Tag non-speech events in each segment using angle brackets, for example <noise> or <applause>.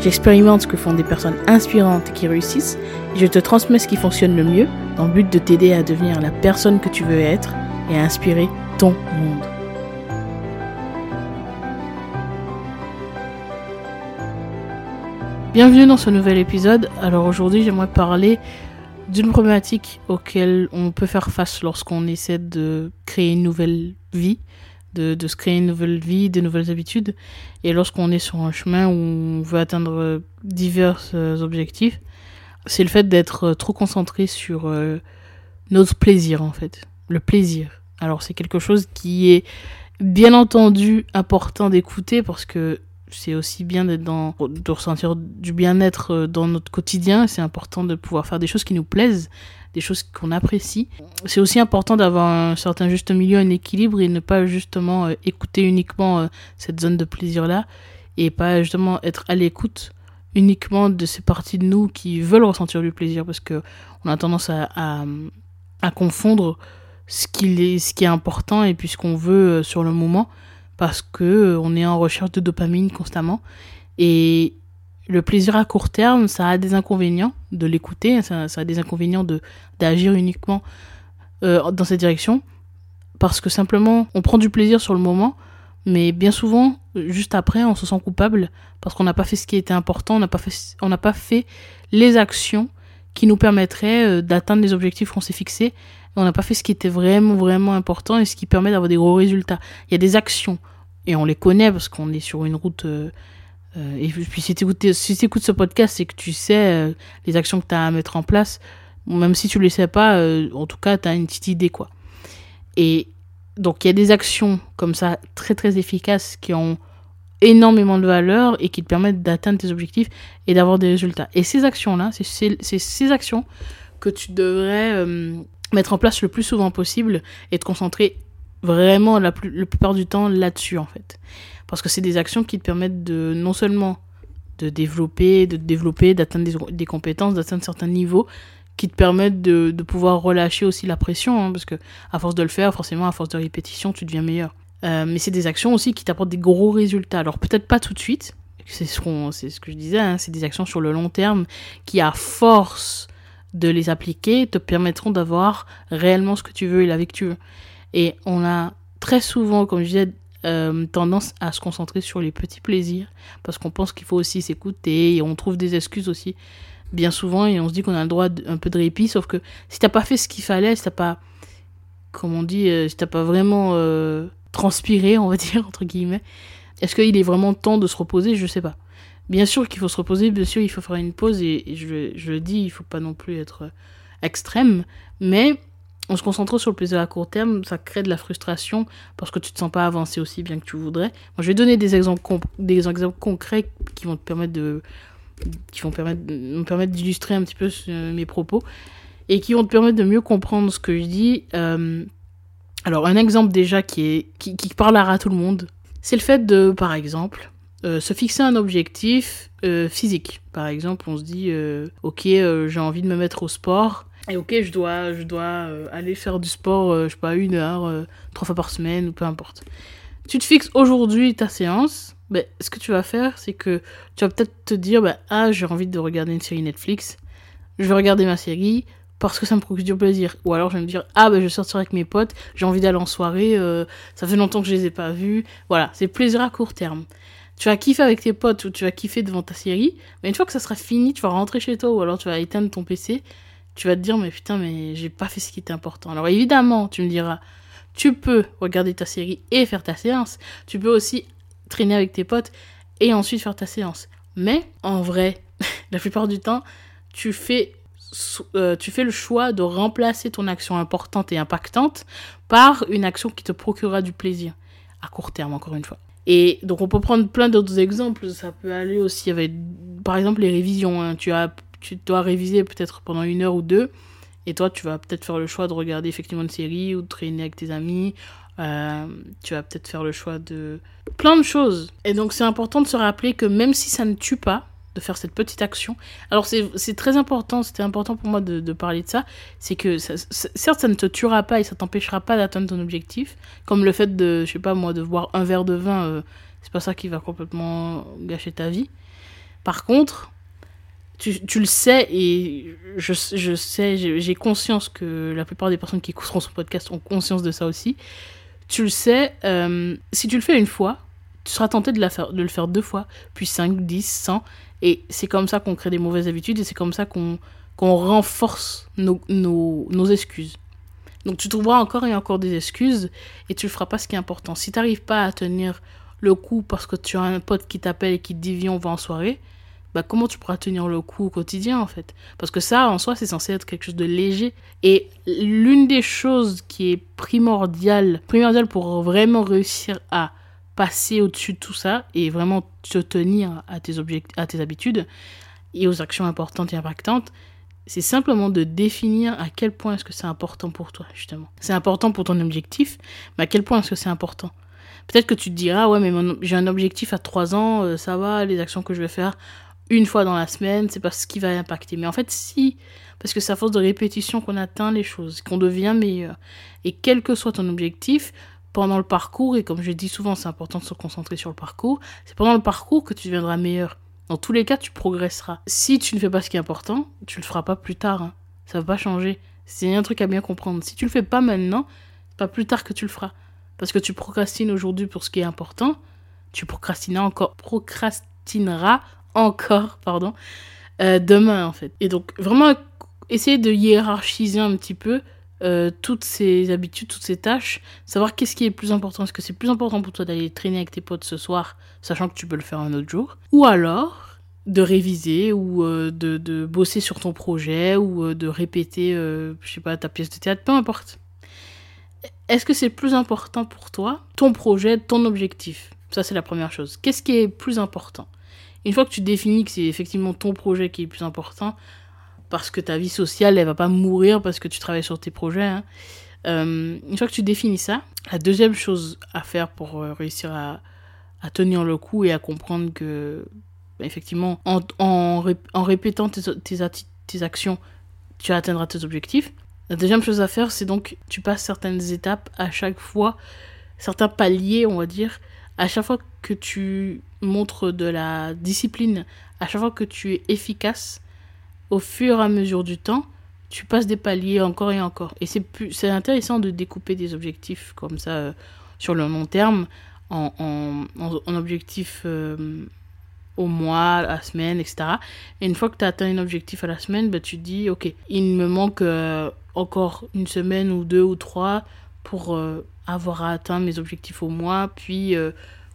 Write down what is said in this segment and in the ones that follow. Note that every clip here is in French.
j'expérimente ce que font des personnes inspirantes qui réussissent et je te transmets ce qui fonctionne le mieux dans le but de t'aider à devenir la personne que tu veux être et à inspirer ton monde. Bienvenue dans ce nouvel épisode. Alors aujourd'hui, j'aimerais parler d'une problématique auquel on peut faire face lorsqu'on essaie de créer une nouvelle vie, de, se créer une nouvelle vie, de nouvelles habitudes, et lorsqu'on est sur un chemin où on veut atteindre divers euh, objectifs, c'est le fait d'être trop concentré sur euh, notre plaisir en fait, le plaisir. Alors c'est quelque chose qui est bien entendu important d'écouter parce que c'est aussi bien d'être dans, de ressentir du bien-être euh, dans notre quotidien. C'est important de pouvoir faire des choses qui nous plaisent, des choses qu'on apprécie. C'est aussi important d'avoir un certain juste milieu, un équilibre et ne pas justement euh, écouter uniquement euh, cette zone de plaisir-là et pas justement être à l'écoute uniquement de ces parties de nous qui veulent ressentir du plaisir parce que on a tendance à, confondre ce qui, est, important et puis ce qu'on veut sur le moment parce que euh, on est en recherche de dopamine constamment et le plaisir à court terme, ça a des inconvénients de l'écouter, ça, a des inconvénients de d'agir uniquement euh, dans cette direction parce que simplement on prend du plaisir sur le moment, mais bien souvent juste après on se sent coupable parce qu'on n'a pas fait ce qui était important, on n'a pas fait pas fait les actions qui nous permettraient euh, d'atteindre les objectifs qu'on s'est fixés on n'a pas fait ce qui était vraiment, vraiment important et ce qui permet d'avoir des gros résultats. Il y a des actions, et on les connaît parce qu'on est sur une route. Euh, euh, et puis si tu écoutes, ce podcast, c'est que tu sais euh, les actions que tu as à mettre en place. Même si tu ne les sais pas, en tout cas, tu as une petite idée, quoi. Et donc, il y a des actions comme ça, très, très efficaces, qui ont énormément de valeur et qui te permettent d'atteindre tes objectifs et d'avoir des résultats. Et ces actions-là, c'est ces actions que tu devrais mettre en place le plus souvent possible et te concentrer vraiment la, plus, la plupart du temps là-dessus en fait. Parce que c'est des actions qui te permettent de non seulement de développer, de développer, d'atteindre des, compétences, d'atteindre certains niveaux qui te permettent de, pouvoir relâcher aussi la pression, hein, parce que à force de le faire, forcément, à force de répétition, tu deviens meilleur. Euh, mais c'est des actions aussi qui t'apportent des gros résultats. Alors peut-être pas tout de suite, c'est ce, c'est ce que je disais, hein, c'est des actions sur le long terme qui, à force de les appliquer te permettront d'avoir réellement ce que tu veux et la vie que tu veux. Et on a très souvent, comme je disais, euh, tendance à se concentrer sur les petits plaisirs parce qu'on pense qu'il faut aussi s'écouter et on trouve des excuses aussi bien souvent et on se dit qu'on a le droit d'un peu de répit sauf que si t'as pas fait ce qu'il fallait si t'as pas comme on dit euh, si t'as pas vraiment euh, transpiré on va <laughs> dire entre guillemets est-ce qu'il est vraiment temps de se reposer? Je sais pas. Bien sûr qu'il faut se reposer, bien sûr il faut faire une pause, et, je, je, le dis, il faut pas non plus être euh, extrême, mais en se concentrant sur le plaisir à court terme, ça crée de la frustration parce que tu te sens pas avancer aussi bien que tu voudrais. Moi, je vais donner des exemples, concrets qui vont te permettre de, qui vont permettre, me permettre d'illustrer un petit peu mes propos et qui vont te permettre de mieux comprendre ce que je dis. Euh, alors, un exemple déjà qui est, qui, parlera à tout le monde, c'est le fait de, par exemple, euh, se fixer un objectif euh, physique. Par exemple, on se dit, ok, j'ai envie de me mettre au sport. Et ok, je dois, je dois aller faire du sport, je sais pas, une heure, trois fois par semaine, ou peu importe. Tu te fixes aujourd'hui ta séance. Ben, ce que tu vas faire, c'est que tu vas peut-être te dire, ben, ah, j'ai envie de regarder une série Netflix. Je vais regarder ma série parce que ça me procure du plaisir. Ou alors je vais me dire, ah ben je vais sortir avec mes potes, j'ai envie d'aller en soirée, ça fait longtemps que je les ai pas vus. Voilà, c'est plaisir à court terme tu vas kiffer avec tes potes ou tu vas kiffer devant ta série, mais une fois que ça sera fini, tu vas rentrer chez toi ou alors tu vas éteindre ton PC, tu vas te dire mais putain mais j'ai pas fait ce qui était important. Alors évidemment, tu me diras, tu peux regarder ta série et faire ta séance, tu peux aussi traîner avec tes potes et ensuite faire ta séance. Mais en vrai, <laughs> la plupart du temps, tu fais euh, tu fais le choix de remplacer ton action importante et impactante par une action qui te procurera du plaisir à court terme encore une fois. Et donc on peut prendre plein d'autres exemples. Ça peut aller aussi avec, par exemple, les révisions. Hein. Tu as, tu dois réviser peut-être pendant une heure ou deux. Et toi, tu vas peut-être faire le choix de regarder effectivement une série ou de traîner avec tes amis. Euh, tu vas peut-être faire le choix de plein de choses. Et donc, c'est important de se rappeler que même si ça ne tue pas, de faire cette petite action. Alors, c'est très important, c'était important pour moi de, parler de ça. C'est que, certes, ça ne te tuera pas et ça t'empêchera pas d'atteindre ton objectif. Comme le fait de, je sais pas moi, de boire un verre de vin, euh, c'est pas ça qui va complètement gâcher ta vie. Par contre, tu, tu, le sais et je, je sais, j'ai conscience que la plupart des personnes qui écouteront son podcast ont conscience de ça aussi. Tu le sais, euh, si tu le fais une fois, tu seras tenté de, faire, de le faire deux fois, puis 5, 10, 100. Et c'est comme ça qu'on crée des mauvaises habitudes et c'est comme ça qu'on qu'on renforce nos, nos, nos, excuses. Donc tu trouveras encore et encore des excuses et tu ne feras pas ce qui est important. Si tu n'arrives pas à tenir le coup parce que tu as un pote qui t'appelle et qui te dit viens on va en soirée, bah, comment tu pourras tenir le coup au quotidien en fait? Parce que ça, en soi, c'est censé être quelque chose de léger. Et l'une des choses qui est primordiale, primordiale pour vraiment réussir à passer au-dessus de tout ça et vraiment te tenir à tes, à tes habitudes et aux actions importantes et impactantes, c'est simplement de définir à quel point est-ce que c'est important pour toi, justement. C'est important pour ton objectif, mais à quel point est-ce que c'est important? Peut-être que tu te diras, ouais, mais j'ai un objectif à 3 ans, euh, ça va, les actions que je vais faire, une fois dans la semaine, c'est pas ce qui va impacter. Mais en fait, si, parce que c'est à force de répétition qu'on atteint les choses, qu'on devient meilleur. Et quel que soit ton objectif, pendant le parcours, et comme je dis souvent, c'est important de se concentrer sur le parcours, c'est pendant le parcours que tu deviendras meilleur. Dans tous les cas, tu progresseras. Si tu ne fais pas ce qui est important, tu le feras pas plus tard. Hein. Ça va pas changer. C'est un truc à bien comprendre. Si tu le fais pas maintenant, c'est pas plus tard que tu le feras. Parce que tu procrastines aujourd'hui pour ce qui est important, tu procrastineras encore, procrastineras encore, pardon, euh, demain en fait. Et donc vraiment essayer de hiérarchiser un petit peu euh, toutes ces habitudes, toutes ces tâches, savoir qu'est-ce qui est plus important. Est-ce que c'est plus important pour toi d'aller traîner avec tes potes ce soir, sachant que tu peux le faire un autre jour? Ou alors de réviser ou euh, de, de, bosser sur ton projet ou de répéter, je sais pas, ta pièce de théâtre, peu importe. Est-ce que c'est plus important pour toi, ton projet, ton objectif? Ça, c'est la première chose. Qu'est-ce qui est plus important? Une fois que tu définis que c'est effectivement ton projet qui est plus important, parce que ta vie sociale, elle va pas mourir parce que tu travailles sur tes projets. Hein, euh, une fois que tu définis ça, la deuxième chose à faire pour euh, réussir à, tenir le coup et à comprendre que, bah, effectivement, en, en, en répétant tes, tes, tes, actions, tu atteindras tes objectifs. La deuxième chose à faire, c'est donc tu passes certaines étapes à chaque fois, certains paliers, on va dire, à chaque fois que tu montres de la discipline, à chaque fois que tu es efficace, au fur et à mesure du temps, tu passes des paliers encore et encore. Et c'est c'est intéressant de découper des objectifs comme ça euh, sur le long terme en, en, en, objectif euh, au mois, à la semaine, etc. Et une fois que tu as atteint un objectif à la semaine, bah, tu dis, ok, il me manque euh, encore une semaine ou deux ou trois pour avoir atteint mes objectifs au mois, puis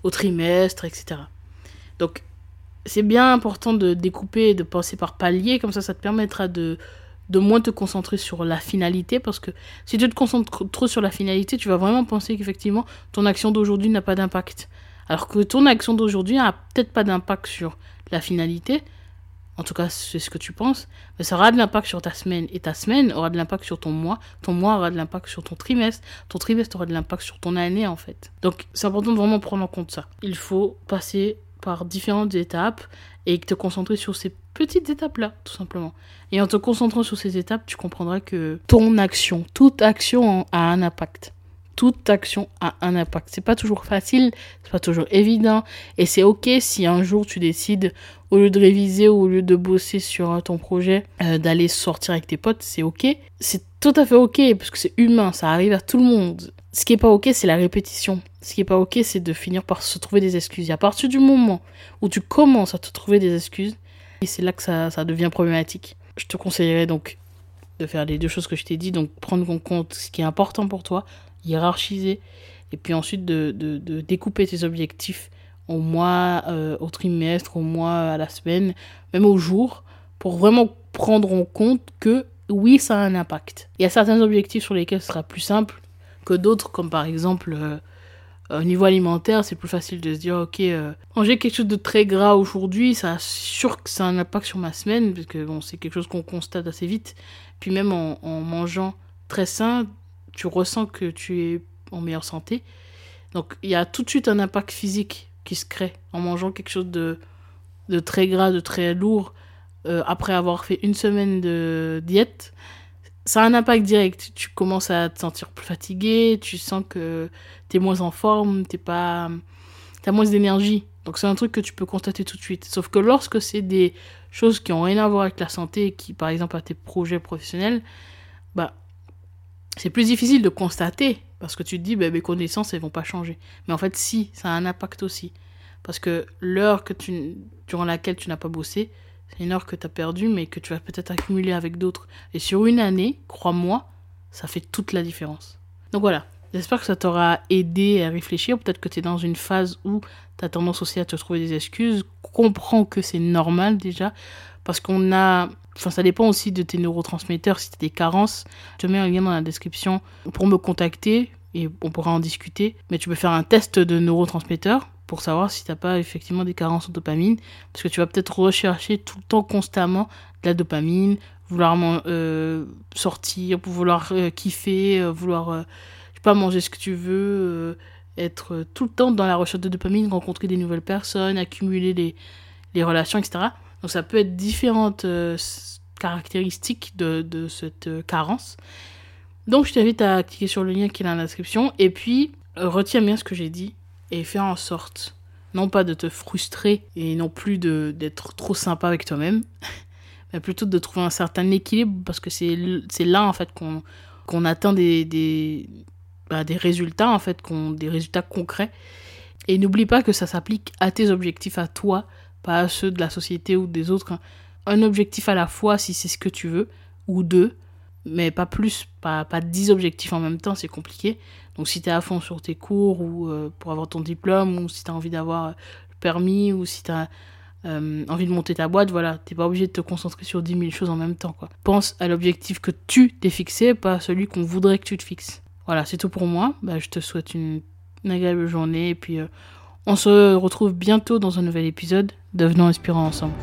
au trimestre, etc. Donc, c'est bien important de découper de penser par palier, comme ça, ça te permettra de, de moins te concentrer sur la finalité, parce que si tu te concentres trop sur la finalité, tu vas vraiment penser qu'effectivement, ton action d'aujourd'hui n'a pas d'impact. Alors que ton action d'aujourd'hui n'a peut-être pas d'impact sur la finalité, en tout cas c'est ce que tu penses, mais ça aura de l'impact sur ta semaine, et ta semaine aura de l'impact sur ton mois, ton mois aura de l'impact sur ton trimestre, ton trimestre aura de l'impact sur ton année en fait. Donc c'est important de vraiment prendre en compte ça. Il faut passer par différentes étapes et te concentrer sur ces petites étapes-là, tout simplement. Et en te concentrant sur ces étapes, tu comprendras que ton action, toute action a un impact toute action a un impact. C'est pas toujours facile, c'est pas toujours évident, et c'est ok si un jour tu décides, au lieu de réviser ou au lieu de bosser sur ton projet, euh, d'aller sortir avec tes potes, c'est ok. C'est tout à fait ok parce que c'est humain, ça arrive à tout le monde. Ce qui est pas ok, c'est la répétition. Ce qui est pas ok, c'est de finir par se trouver des excuses. Et à partir du moment où tu commences à te trouver des excuses, c'est là que ça, ça devient problématique. Je te conseillerais donc de faire les deux choses que je t'ai dit, donc prendre en compte ce qui est important pour toi, hiérarchiser, et puis ensuite de, de, découper tes objectifs au mois, euh, au trimestre, au mois, à la semaine, même au jour, pour vraiment prendre en compte que oui, ça a un impact. Il y a certains objectifs sur lesquels ce sera plus simple que d'autres, comme par exemple euh, Au niveau alimentaire, c'est plus facile de se dire, ok, manger quelque chose de très gras aujourd'hui, ça sûr que ça a un impact sur ma semaine, parce que c'est quelque chose qu'on constate assez vite. Puis même en mangeant très sain, tu ressens que tu es en meilleure santé. Donc il y a tout de suite un impact physique qui se crée en mangeant quelque chose de, de très gras, de très lourd, euh, après avoir fait une semaine de diète. Ça a un impact direct. Tu commences à te sentir plus fatigué, tu sens que tu es moins en forme, tu pas... as moins d'énergie. Donc c'est un truc que tu peux constater tout de suite. Sauf que lorsque c'est des choses qui ont rien à voir avec la santé, qui par exemple à tes projets professionnels, bah c'est plus difficile de constater parce que tu te dis, bah, mes connaissances, elles vont pas changer. Mais en fait, si, ça a un impact aussi. Parce que l'heure que tu, durant laquelle tu n'as pas bossé, c'est une heure que tu as perdue, mais que tu vas peut-être accumuler avec d'autres. Et sur une année, crois-moi, ça fait toute la différence. Donc voilà, j'espère que ça t'aura aidé à réfléchir. Peut-être que tu es dans une phase où tu as tendance aussi à te trouver des excuses. Comprends que c'est normal déjà, parce qu'on a Enfin, ça dépend aussi de tes neurotransmetteurs, si tu as des carences. Je te mets un lien dans la description pour me contacter et on pourra en discuter. Mais tu peux faire un test de neurotransmetteurs pour savoir si tu n'as pas effectivement des carences en dopamine. Parce que tu vas peut-être rechercher tout le temps, constamment, de la dopamine, vouloir euh, sortir, vouloir euh, kiffer, euh, vouloir, je sais pas, manger ce que tu veux, être tout le temps dans la recherche de dopamine, rencontrer des nouvelles personnes, accumuler les, les relations, etc. Donc ça peut être différentes euh, caractéristiques de, de cette euh, carence. Donc je t'invite à cliquer sur le lien qui est dans la description et puis euh, retiens bien ce que j'ai dit et fais en sorte non pas de te frustrer et non plus d'être trop sympa avec toi-même, <laughs> mais plutôt de trouver un certain équilibre parce que c'est là en fait qu'on atteint des, des, bah, des résultats en fait, des résultats concrets. Et n'oublie pas que ça s'applique à tes objectifs à toi pas ceux de la société ou des autres. Un objectif à la fois si c'est ce que tu veux, ou deux, mais pas plus, pas, pas dix objectifs en même temps, c'est compliqué. Donc si tu es à fond sur tes cours ou euh, pour avoir ton diplôme, ou si tu as envie d'avoir le permis, ou si tu as euh, envie de monter ta boîte, voilà, t'es pas obligé de te concentrer sur dix mille choses en même temps. Quoi. Pense à l'objectif que tu t'es fixé, pas à celui qu'on voudrait que tu te fixes. Voilà, c'est tout pour moi. Bah, je te souhaite une, agréable journée et puis euh, on se retrouve bientôt dans un nouvel épisode. Devenons inspirants ensemble.